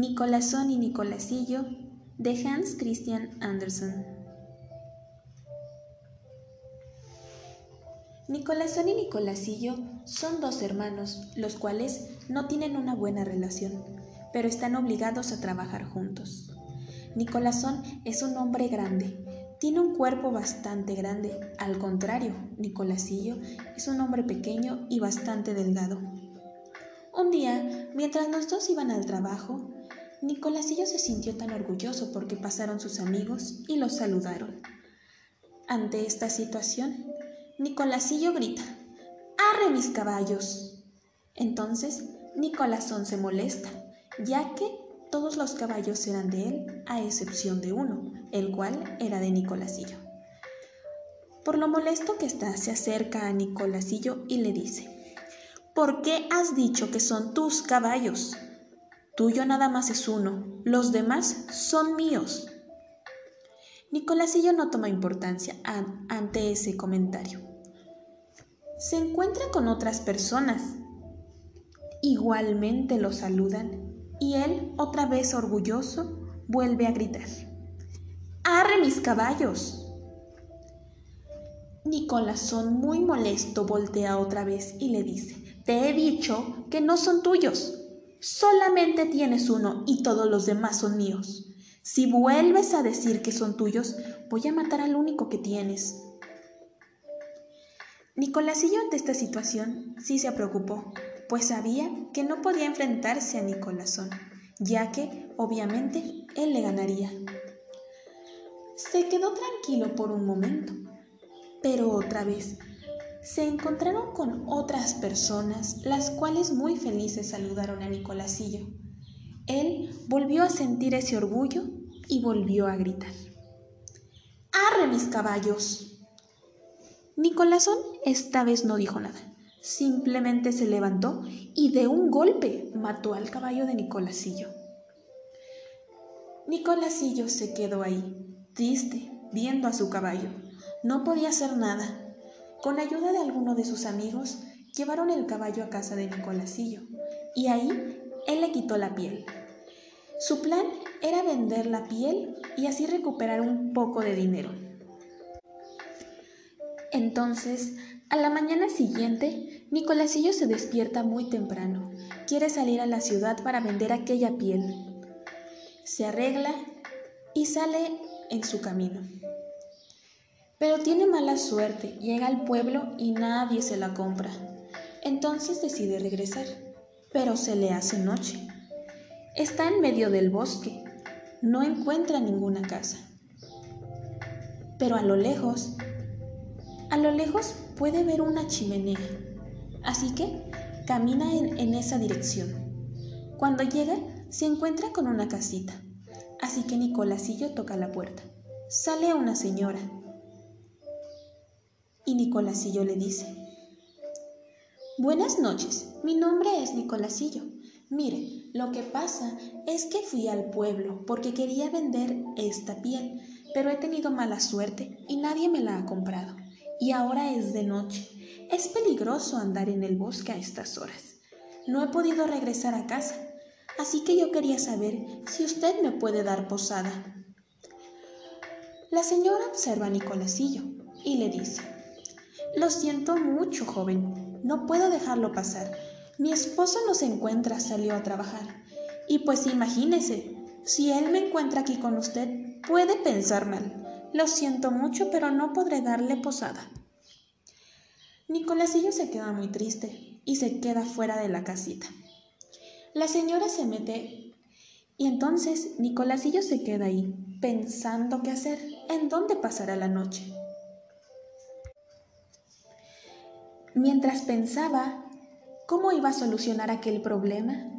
Nicolasón y Nicolasillo de Hans Christian Andersen. Nicolasón y Nicolasillo son dos hermanos, los cuales no tienen una buena relación, pero están obligados a trabajar juntos. Nicolasón es un hombre grande, tiene un cuerpo bastante grande, al contrario, Nicolasillo es un hombre pequeño y bastante delgado. Un día, mientras los dos iban al trabajo, Nicolasillo se sintió tan orgulloso porque pasaron sus amigos y los saludaron. Ante esta situación, Nicolasillo grita, ¡Arre mis caballos! Entonces, Nicolasón se molesta, ya que todos los caballos eran de él, a excepción de uno, el cual era de Nicolasillo. Por lo molesto que está, se acerca a Nicolasillo y le dice, ¿Por qué has dicho que son tus caballos? Tuyo nada más es uno, los demás son míos. Nicolasillo no toma importancia ante ese comentario. Se encuentra con otras personas. Igualmente lo saludan y él, otra vez orgulloso, vuelve a gritar. ¡Arre mis caballos! Nicolasón, muy molesto, voltea otra vez y le dice, Te he dicho que no son tuyos. Solamente tienes uno y todos los demás son míos. Si vuelves a decir que son tuyos, voy a matar al único que tienes. Nicolasillo ante esta situación sí se preocupó, pues sabía que no podía enfrentarse a Nicolasón, ya que, obviamente, él le ganaría. Se quedó tranquilo por un momento, pero otra vez se encontraron con otras personas, las cuales muy felices saludaron a Nicolasillo. Él volvió a sentir ese orgullo y volvió a gritar. ¡Arre mis caballos! Nicolasón esta vez no dijo nada, simplemente se levantó y de un golpe mató al caballo de Nicolasillo. Nicolasillo se quedó ahí, triste, viendo a su caballo. No podía hacer nada, con ayuda de alguno de sus amigos, llevaron el caballo a casa de Nicolasillo y ahí él le quitó la piel. Su plan era vender la piel y así recuperar un poco de dinero. Entonces, a la mañana siguiente, Nicolasillo se despierta muy temprano. Quiere salir a la ciudad para vender aquella piel. Se arregla y sale en su camino. Pero tiene mala suerte, llega al pueblo y nadie se la compra. Entonces decide regresar, pero se le hace noche. Está en medio del bosque, no encuentra ninguna casa. Pero a lo lejos, a lo lejos puede ver una chimenea, así que camina en, esa dirección. Cuando llega, se encuentra con una casita, así que Nicolasillo toca la puerta. Sale una señora y Nicolasillo le dice, Buenas noches, mi nombre es Nicolasillo. Mire, lo que pasa es que fui al pueblo porque quería vender esta piel, pero he tenido mala suerte y nadie me la ha comprado. Y ahora es de noche. Es peligroso andar en el bosque a estas horas. No he podido regresar a casa, así que yo quería saber si usted me puede dar posada. La señora observa a Nicolasillo y le dice, lo siento mucho, joven. No puedo dejarlo pasar. Mi esposo no se encuentra, salió a trabajar. Y pues imagínese, si él me encuentra aquí con usted, puede pensar mal. Lo siento mucho, pero no podré darle posada. Nicolasillo se queda muy triste y se queda fuera de la casita. La señora se mete y entonces Nicolasillo se queda ahí, pensando qué hacer, en dónde pasará la noche. Mientras pensaba cómo iba a solucionar aquel problema,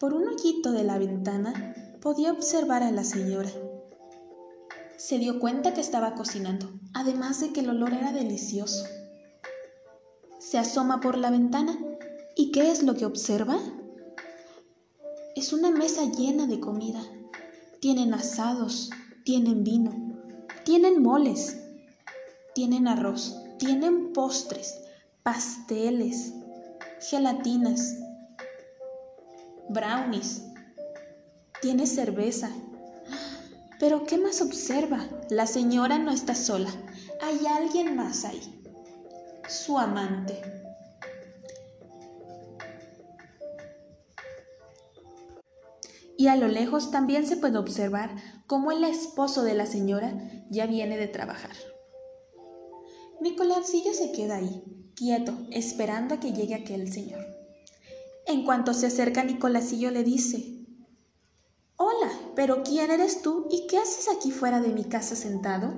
por un hoyito de la ventana podía observar a la señora. Se dio cuenta que estaba cocinando, además de que el olor era delicioso. Se asoma por la ventana y ¿qué es lo que observa? Es una mesa llena de comida. Tienen asados, tienen vino, tienen moles, tienen arroz, tienen postres, pasteles, gelatinas, brownies, tiene cerveza. Pero ¿qué más observa? La señora no está sola. Hay alguien más ahí. Su amante. Y a lo lejos también se puede observar cómo el esposo de la señora ya viene de trabajar. Nicolásilla se queda ahí, quieto, esperando a que llegue aquel señor. En cuanto se acerca Nicolásillo le dice, Hola, pero ¿quién eres tú y qué haces aquí fuera de mi casa sentado?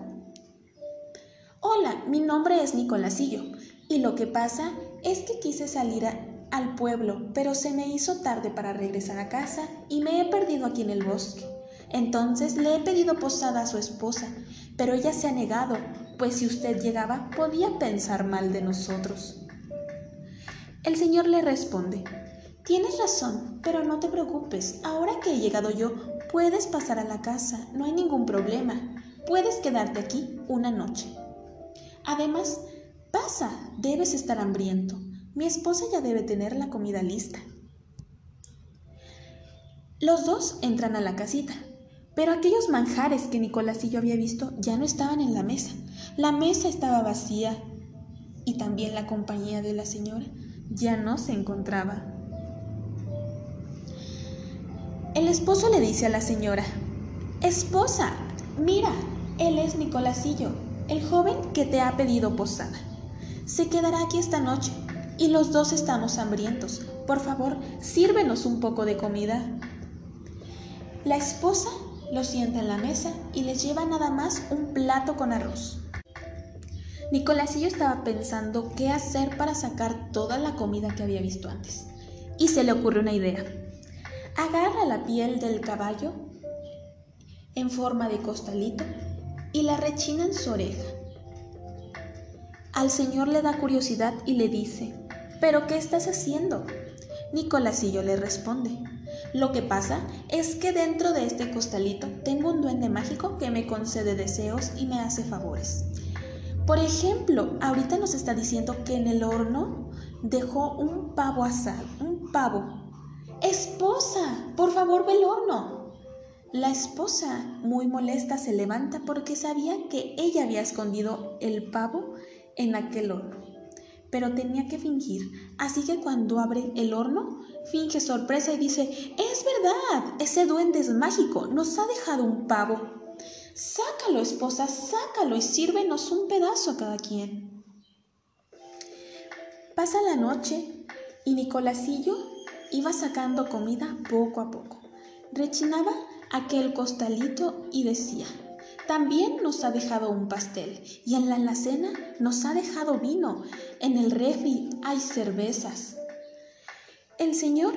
Hola, mi nombre es Nicolásillo y lo que pasa es que quise salir al pueblo, pero se me hizo tarde para regresar a casa y me he perdido aquí en el bosque. Entonces le he pedido posada a su esposa, pero ella se ha negado, pues si usted llegaba podía pensar mal de nosotros. El Señor le responde, Tienes razón, pero no te preocupes, ahora que he llegado yo, puedes pasar a la casa, no hay ningún problema, puedes quedarte aquí una noche. Además, pasa, debes estar hambriento, mi esposa ya debe tener la comida lista. Los dos entran a la casita, pero aquellos manjares que Nicolás y yo había visto ya no estaban en la mesa. La mesa estaba vacía y también la compañía de la señora ya no se encontraba. El esposo le dice a la señora, Esposa, mira, él es Nicolásillo, el joven que te ha pedido posada. Se quedará aquí esta noche y los dos estamos hambrientos. Por favor, sírvenos un poco de comida. La esposa lo sienta en la mesa y les lleva nada más un plato con arroz. Nicolásillo estaba pensando qué hacer para sacar toda la comida que había visto antes. Y se le ocurre una idea. Agarra la piel del caballo en forma de costalito y la rechina en su oreja. Al señor le da curiosidad y le dice, ¿pero qué estás haciendo? Nicolásillo le responde, lo que pasa es que dentro de este costalito tengo un duende mágico que me concede deseos y me hace favores. Por ejemplo, ahorita nos está diciendo que en el horno dejó un pavo asado, un pavo. Esposa, por favor, ve el horno. La esposa, muy molesta, se levanta porque sabía que ella había escondido el pavo en aquel horno pero tenía que fingir. Así que cuando abre el horno, finge sorpresa y dice, es verdad, ese duende es mágico, nos ha dejado un pavo. Sácalo, esposa, sácalo y sírvenos un pedazo a cada quien. Pasa la noche y Nicolásillo iba sacando comida poco a poco. Rechinaba aquel costalito y decía, también nos ha dejado un pastel y en la alacena nos ha dejado vino. En el refri hay cervezas. El señor,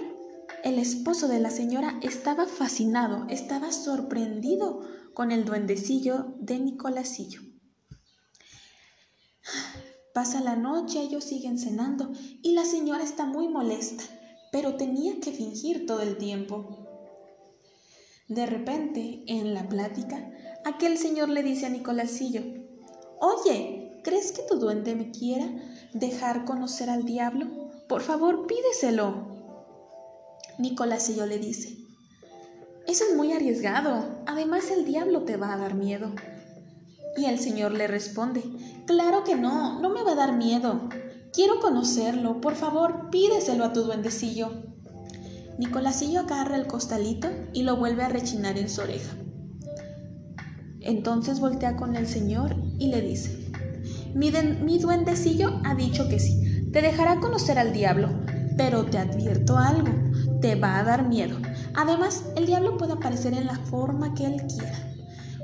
el esposo de la señora, estaba fascinado, estaba sorprendido con el duendecillo de Nicolásillo. Pasa la noche, ellos siguen cenando y la señora está muy molesta, pero tenía que fingir todo el tiempo. De repente, en la plática, aquel señor le dice a Nicolásillo, Oye, ¿crees que tu duende me quiera dejar conocer al diablo? Por favor, pídeselo. Nicolásillo le dice, Eso es muy arriesgado, además el diablo te va a dar miedo. Y el señor le responde, Claro que no, no me va a dar miedo. Quiero conocerlo, por favor, pídeselo a tu duendecillo. Nicolásillo agarra el costalito y lo vuelve a rechinar en su oreja. Entonces voltea con el señor y le dice, mi, duendecillo ha dicho que sí, te dejará conocer al diablo, pero te advierto algo, te va a dar miedo. Además, el diablo puede aparecer en la forma que él quiera.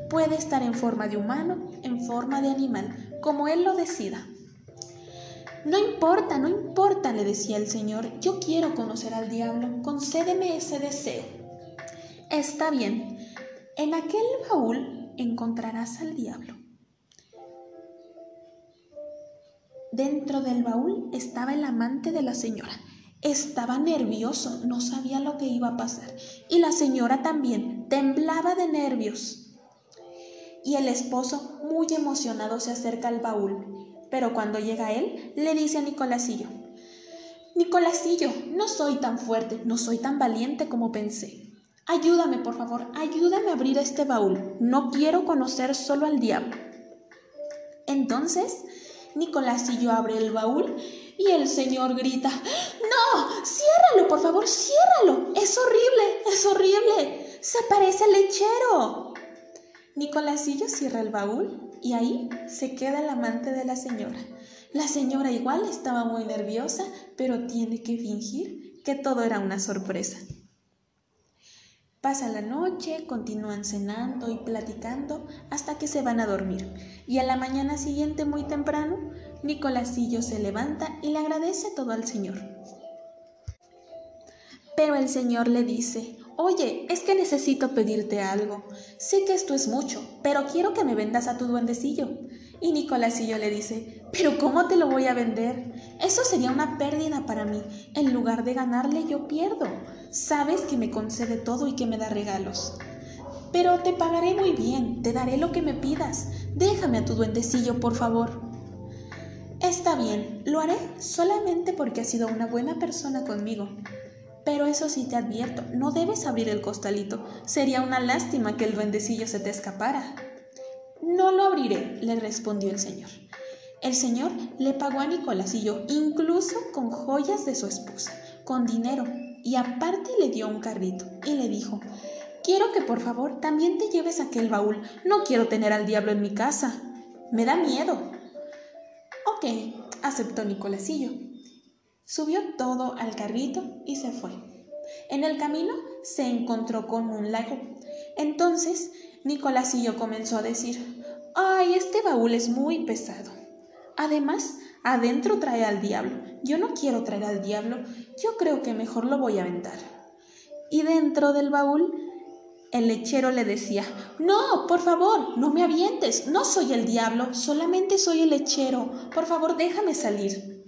Puede estar en forma de humano, en forma de animal, como él lo decida. No importa, no importa, le decía el Señor, yo quiero conocer al diablo, concédeme ese deseo. Está bien, en aquel baúl encontrarás al diablo. Dentro del baúl estaba el amante de la señora. Estaba nervioso, no sabía lo que iba a pasar. Y la señora también temblaba de nervios. Y el esposo, muy emocionado, se acerca al baúl pero cuando llega él, le dice a Nicolásillo, Nicolásillo, no soy tan fuerte, no soy tan valiente como pensé. Ayúdame, por favor, ayúdame a abrir este baúl. No quiero conocer solo al diablo. Entonces, Nicolás yo abre el baúl y el Señor grita, no, ciérralo, por favor, ciérralo. Es horrible, es horrible. Se aparece el lechero. Nicolásillo cierra el baúl y ahí se queda el amante de la señora. La señora igual estaba muy nerviosa, pero tiene que fingir que todo era una sorpresa. Pasa la noche, continúan cenando y platicando hasta que se van a dormir. Y a la mañana siguiente, muy temprano, Nicolásillo se levanta y le agradece todo al Señor. Pero el Señor le dice, Oye, es que necesito pedirte algo. Sé que esto es mucho, pero quiero que me vendas a tu duendecillo. Y Nicolásillo le dice, pero ¿cómo te lo voy a vender? Eso sería una pérdida para mí. En lugar de ganarle, yo pierdo. Sabes que me concede todo y que me da regalos. Pero te pagaré muy bien, te daré lo que me pidas. Déjame a tu duendecillo, por favor. Está bien, lo haré solamente porque has sido una buena persona conmigo. Pero eso sí te advierto, no debes abrir el costalito. Sería una lástima que el duendecillo se te escapara. No lo abriré, le respondió el señor. El señor le pagó a Nicolásillo incluso con joyas de su esposa, con dinero, y aparte le dio un carrito y le dijo, quiero que por favor también te lleves aquel baúl, no quiero tener al diablo en mi casa, me da miedo. Aceptó Nicolásillo. Subió todo al carrito y se fue. En el camino se encontró con un lago. Entonces Nicolásillo comenzó a decir, ¡ay, este baúl es muy pesado! Además, adentro trae al diablo. Yo no quiero traer al diablo, yo creo que mejor lo voy a aventar. Y dentro del baúl, el lechero le decía, no, por favor, no me avientes, no soy el diablo, solamente soy el lechero, por favor déjame salir.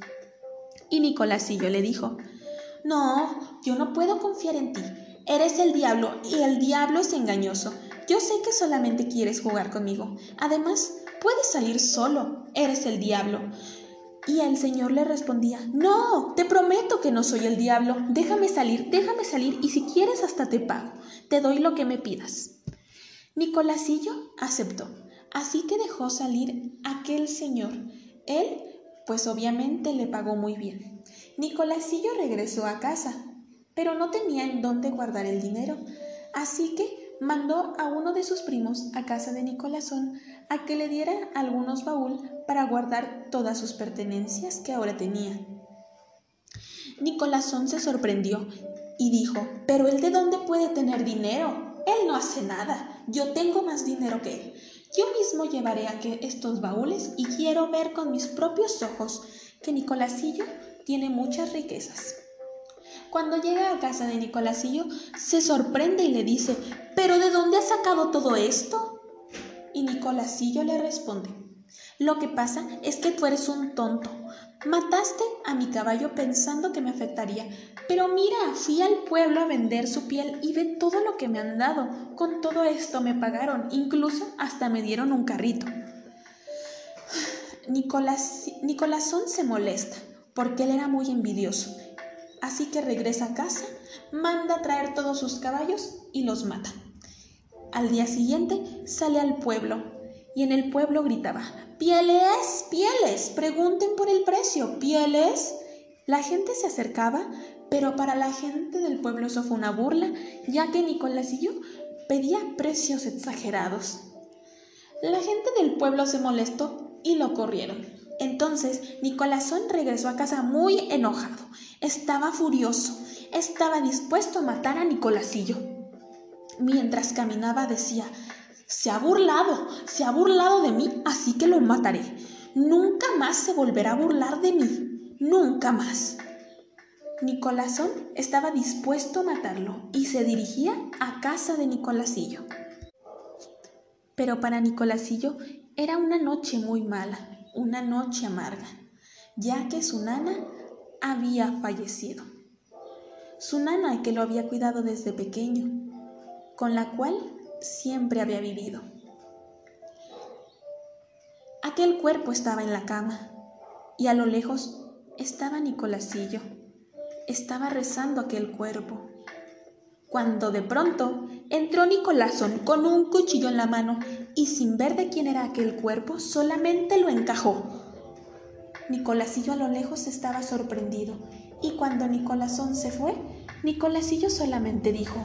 Y Nicolásillo le dijo, No, yo no puedo confiar en ti. Eres el diablo y el diablo es engañoso. Yo sé que solamente quieres jugar conmigo. Además, puedes salir solo. Eres el diablo. Y el Señor le respondía, No, te prometo que no soy el diablo. Déjame salir, déjame salir y si quieres hasta te pago. Te doy lo que me pidas. Nicolásillo aceptó. Así que dejó salir aquel señor. Él pues obviamente le pagó muy bien. Nicolásillo regresó a casa, pero no tenía en dónde guardar el dinero, así que mandó a uno de sus primos a casa de Nicolásón a que le diera algunos baúl para guardar todas sus pertenencias que ahora tenía. Nicolásón se sorprendió y dijo, pero él de dónde puede tener dinero? Él no hace nada, yo tengo más dinero que él. Yo mismo llevaré aquí estos baúles y quiero ver con mis propios ojos que Nicolásillo tiene muchas riquezas. Cuando llega a casa de Nicolásillo, se sorprende y le dice, ¿pero de dónde has sacado todo esto? Y Nicolásillo le responde, lo que pasa es que tú eres un tonto. Mataste a mi caballo pensando que me afectaría, pero mira, fui al pueblo a vender su piel y ve todo lo que me han dado. Con todo esto me pagaron, incluso hasta me dieron un carrito. Nicolás, Nicolásón se molesta porque él era muy envidioso. Así que regresa a casa, manda a traer todos sus caballos y los mata. Al día siguiente sale al pueblo y en el pueblo gritaba, Pieles, pieles, pregunten por el precio, pieles. La gente se acercaba, pero para la gente del pueblo eso fue una burla, ya que Nicolásillo pedía precios exagerados. La gente del pueblo se molestó y lo corrieron. Entonces Nicolásón regresó a casa muy enojado. Estaba furioso. Estaba dispuesto a matar a Nicolásillo. Mientras caminaba decía, se ha burlado, se ha burlado de mí, así que lo mataré. Nunca más se volverá a burlar de mí, nunca más. Nicolásón estaba dispuesto a matarlo y se dirigía a casa de Nicolásillo. Pero para Nicolásillo era una noche muy mala, una noche amarga, ya que su nana había fallecido. Su nana que lo había cuidado desde pequeño, con la cual siempre había vivido. Aquel cuerpo estaba en la cama y a lo lejos estaba Nicolásillo. Estaba rezando aquel cuerpo. cuando de pronto entró Nicolásón con un cuchillo en la mano y sin ver de quién era aquel cuerpo, solamente lo encajó. Nicolasillo a lo lejos estaba sorprendido y cuando Nicolásón se fue, Nicolasillo solamente dijo,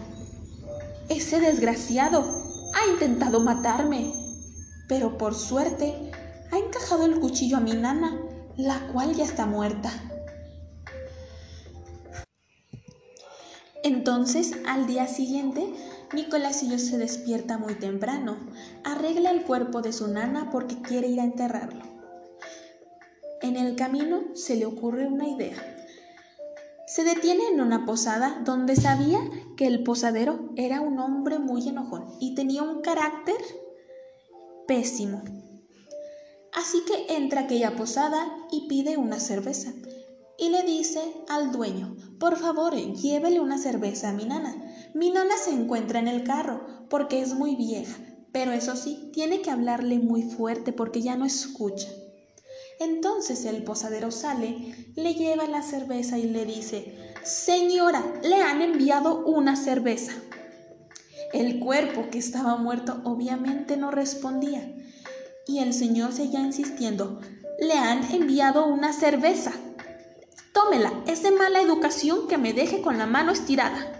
Ese desgraciado ha intentado matarme, pero por suerte ha encajado el cuchillo a mi nana, la cual ya está muerta. Entonces, al día siguiente, Nicolasillo se despierta muy temprano, arregla el cuerpo de su nana porque quiere ir a enterrarlo. En el camino se le ocurre una idea. Se detiene en una posada donde sabía que el posadero era un hombre muy enojón y tenía un carácter pésimo. Así que entra aquella posada y pide una cerveza. Y le dice al dueño, por favor, llévele una cerveza a mi nana. Mi nana se encuentra en el carro porque es muy vieja, pero eso sí, tiene que hablarle muy fuerte porque ya no escucha. Entonces el posadero sale, le lleva la cerveza y le dice, Señora, le han enviado una cerveza. El cuerpo que estaba muerto obviamente no respondía y el señor seguía insistiendo, le han enviado una cerveza. Tómela, es de mala educación que me deje con la mano estirada.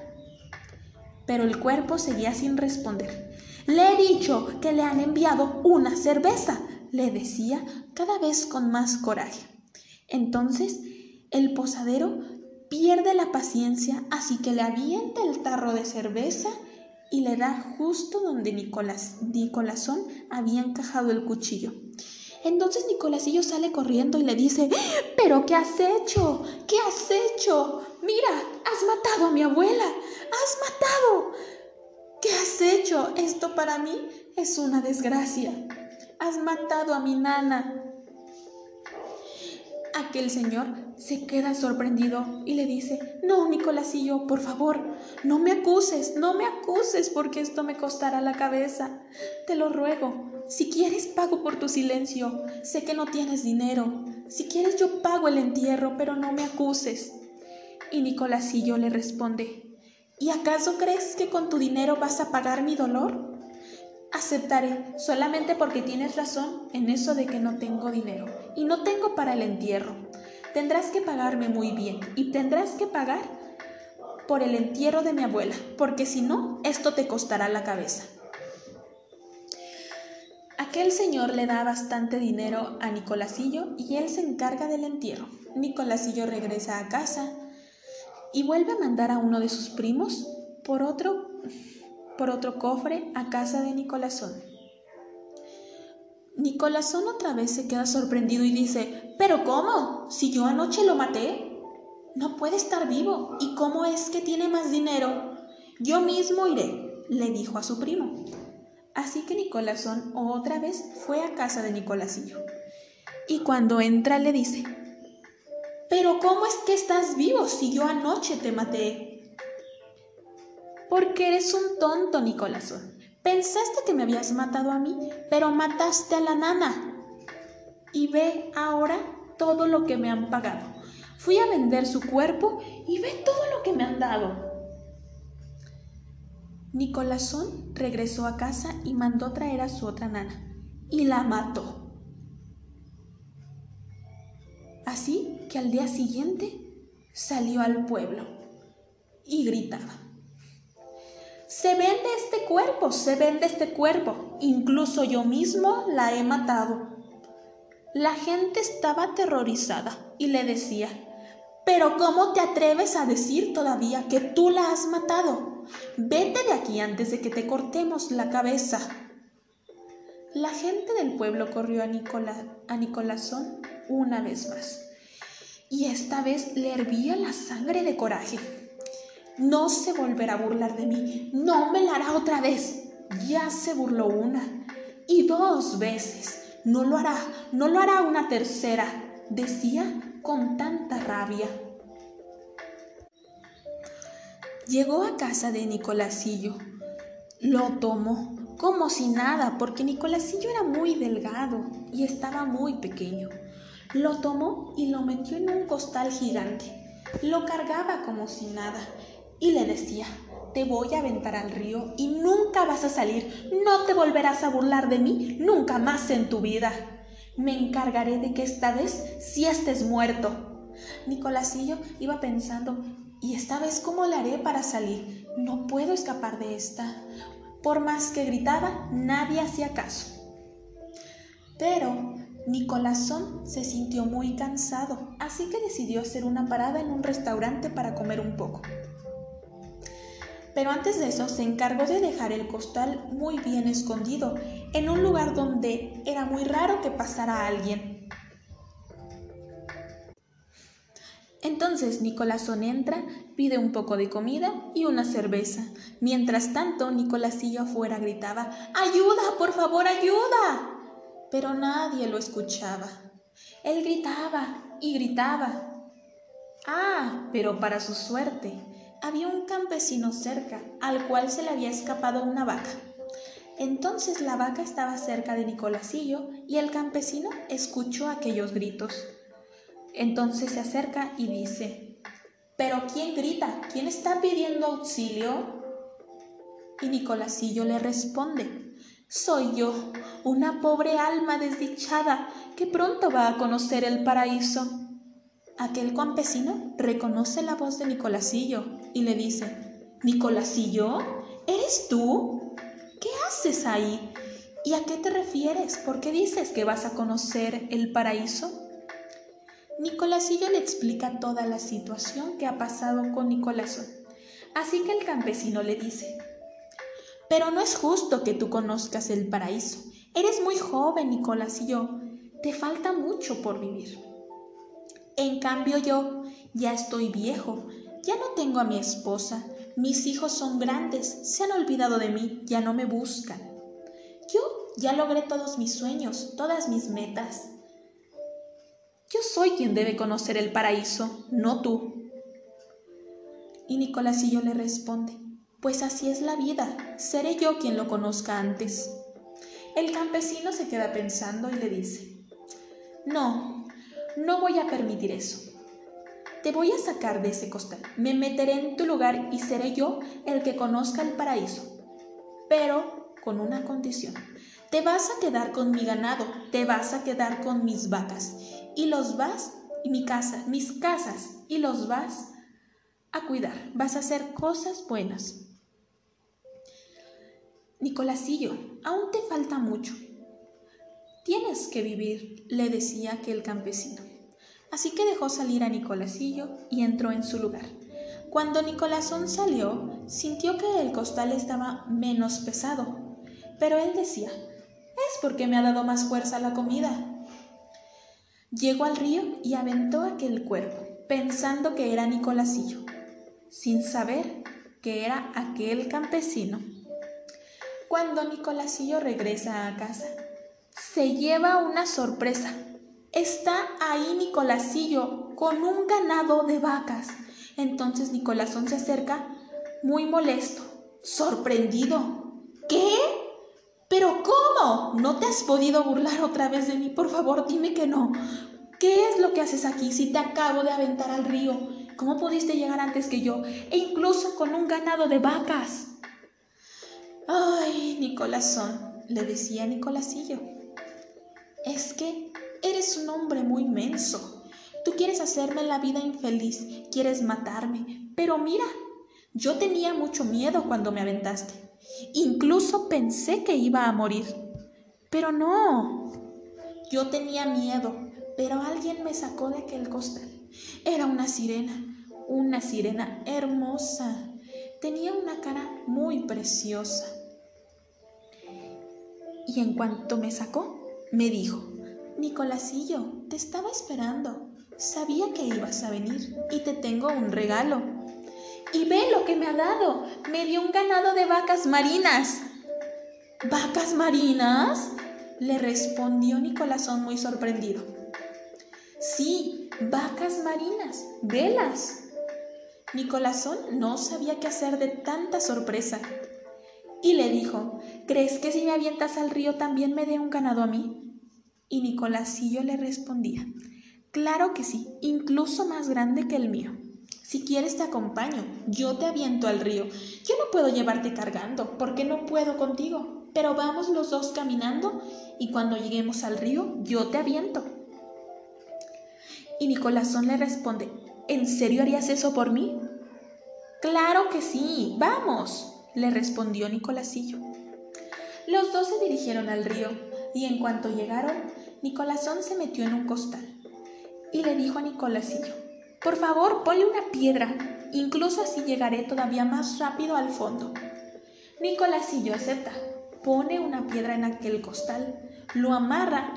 Pero el cuerpo seguía sin responder. Le he dicho que le han enviado una cerveza, le decía cada vez con más coraje. Entonces el posadero pierde la paciencia, así que le avienta el tarro de cerveza y le da justo donde Nicolás, Nicolásón había encajado el cuchillo. Entonces Nicolasillo sale corriendo y le dice, ¿pero qué has hecho? ¿Qué has hecho? Mira, has matado a mi abuela, has matado. ¿Qué has hecho? Esto para mí es una desgracia. Has matado a mi nana. Aquel señor se queda sorprendido y le dice, no, Nicolasillo, por favor, no me acuses, no me acuses porque esto me costará la cabeza. Te lo ruego, si quieres pago por tu silencio, sé que no tienes dinero, si quieres yo pago el entierro, pero no me acuses. Y Nicolasillo le responde, ¿y acaso crees que con tu dinero vas a pagar mi dolor? Aceptaré solamente porque tienes razón en eso de que no tengo dinero y no tengo para el entierro. Tendrás que pagarme muy bien y tendrás que pagar por el entierro de mi abuela, porque si no, esto te costará la cabeza. Aquel señor le da bastante dinero a Nicolasillo y él se encarga del entierro. Nicolasillo regresa a casa y vuelve a mandar a uno de sus primos por otro por otro cofre a casa de Nicolásón. Nicolásón otra vez se queda sorprendido y dice, ¿pero cómo? Si yo anoche lo maté. No puede estar vivo. ¿Y cómo es que tiene más dinero? Yo mismo iré, le dijo a su primo. Así que Nicolásón otra vez fue a casa de Nicolásillo. Y cuando entra le dice, ¿pero cómo es que estás vivo si yo anoche te maté? Porque eres un tonto, Nicolásón. Pensaste que me habías matado a mí, pero mataste a la nana. Y ve ahora todo lo que me han pagado. Fui a vender su cuerpo y ve todo lo que me han dado. Nicolásón regresó a casa y mandó traer a su otra nana y la mató. Así que al día siguiente salió al pueblo y gritaba. Se vende este cuerpo, se vende este cuerpo. Incluso yo mismo la he matado. La gente estaba aterrorizada y le decía, pero ¿cómo te atreves a decir todavía que tú la has matado? Vete de aquí antes de que te cortemos la cabeza. La gente del pueblo corrió a, Nicolás, a Nicolásón una vez más, y esta vez le hervía la sangre de coraje. No se volverá a burlar de mí. No me la hará otra vez. Ya se burló una y dos veces. No lo hará, no lo hará una tercera, decía con tanta rabia. Llegó a casa de Nicolasillo. Lo tomó como si nada, porque Nicolasillo era muy delgado y estaba muy pequeño. Lo tomó y lo metió en un costal gigante. Lo cargaba como si nada y le decía, te voy a aventar al río y nunca vas a salir. No te volverás a burlar de mí nunca más en tu vida. Me encargaré de que esta vez sí estés muerto. Nicolacillo iba pensando, ¿y esta vez cómo le haré para salir? No puedo escapar de esta. Por más que gritaba, nadie hacía caso. Pero Nicolásón se sintió muy cansado, así que decidió hacer una parada en un restaurante para comer un poco. Pero antes de eso se encargó de dejar el costal muy bien escondido, en un lugar donde era muy raro que pasara alguien. Entonces Nicolásón entra, pide un poco de comida y una cerveza. Mientras tanto, Nicolásillo afuera gritaba, ¡Ayuda, por favor, ayuda! Pero nadie lo escuchaba. Él gritaba y gritaba. Ah, pero para su suerte, había un campesino cerca, al cual se le había escapado una vaca. Entonces la vaca estaba cerca de Nicolacillo y el campesino escuchó aquellos gritos. Entonces se acerca y dice, ¿Pero quién grita? ¿Quién está pidiendo auxilio? Y Nicolacillo le responde, Soy yo, una pobre alma desdichada que pronto va a conocer el paraíso. Aquel campesino reconoce la voz de Nicolacillo y le dice, Nicolacillo, ¿eres tú? ¿Qué haces ahí? ¿Y a qué te refieres? ¿Por qué dices que vas a conocer el paraíso? Nicolacillo le explica toda la situación que ha pasado con Nicolásón. Así que el campesino le dice, pero no es justo que tú conozcas el paraíso. Eres muy joven, Nicolacillo. Te falta mucho por vivir. En cambio yo ya estoy viejo, ya no tengo a mi esposa, mis hijos son grandes, se han olvidado de mí, ya no me buscan. Yo ya logré todos mis sueños, todas mis metas. Yo soy quien debe conocer el paraíso, no tú. Y Nicolásio le responde, pues así es la vida, seré yo quien lo conozca antes. El campesino se queda pensando y le dice, no, no voy a permitir eso. Te voy a sacar de ese costal, me meteré en tu lugar y seré yo el que conozca el paraíso. Pero con una condición. Te vas a quedar con mi ganado, te vas a quedar con mis vacas y los vas y mi casa, mis casas y los vas a cuidar. Vas a hacer cosas buenas. Nicolacillo, aún te falta mucho. Tienes que vivir, le decía aquel campesino. Así que dejó salir a Nicolacillo y entró en su lugar. Cuando Nicolásón salió, sintió que el costal estaba menos pesado, pero él decía, es porque me ha dado más fuerza la comida. Llegó al río y aventó aquel cuerpo, pensando que era Nicolacillo, sin saber que era aquel campesino. Cuando Nicolacillo regresa a casa, se lleva una sorpresa Está ahí Nicolacillo con un ganado de vacas. Entonces Nicolásón se acerca muy molesto, sorprendido. ¿Qué? ¿Pero cómo? ¿No te has podido burlar otra vez de mí? Por favor, dime que no. ¿Qué es lo que haces aquí si te acabo de aventar al río? ¿Cómo pudiste llegar antes que yo? E incluso con un ganado de vacas. Ay, Nicolásón, le decía Nicolacillo. Es que Eres un hombre muy menso. Tú quieres hacerme la vida infeliz, quieres matarme. Pero mira, yo tenía mucho miedo cuando me aventaste. Incluso pensé que iba a morir. Pero no. Yo tenía miedo, pero alguien me sacó de aquel costal. Era una sirena, una sirena hermosa. Tenía una cara muy preciosa. Y en cuanto me sacó, me dijo, Nicolacillo, te estaba esperando. Sabía que ibas a venir y te tengo un regalo. Y ve lo que me ha dado. Me dio un ganado de vacas marinas. ¿Vacas marinas? Le respondió Nicolásón muy sorprendido. Sí, vacas marinas. Velas. Nicolásón no sabía qué hacer de tanta sorpresa. Y le dijo, ¿crees que si me avientas al río también me dé un ganado a mí? Y Nicolásio le respondía, claro que sí, incluso más grande que el mío. Si quieres te acompaño, yo te aviento al río. Yo no puedo llevarte cargando, porque no puedo contigo, pero vamos los dos caminando y cuando lleguemos al río yo te aviento. Y Nicolásón le responde, ¿en serio harías eso por mí? Claro que sí, vamos, le respondió Nicolásio. Los dos se dirigieron al río y en cuanto llegaron, Nicolásón se metió en un costal y le dijo a Nicolásio, por favor, ponle una piedra, incluso así llegaré todavía más rápido al fondo. Nicolásio acepta, pone una piedra en aquel costal, lo amarra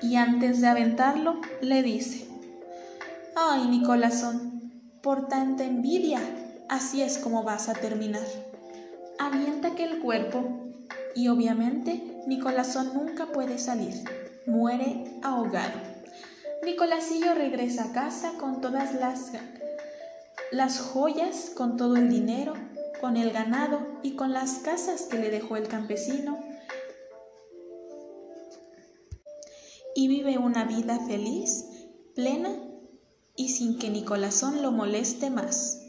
y antes de aventarlo le dice, ay Nicolásón, por tanta envidia, así es como vas a terminar. Avienta aquel cuerpo y obviamente Nicolásón nunca puede salir, muere ahogado. Nicolásillo regresa a casa con todas las, las joyas, con todo el dinero, con el ganado y con las casas que le dejó el campesino. Y vive una vida feliz, plena y sin que Nicolásón lo moleste más.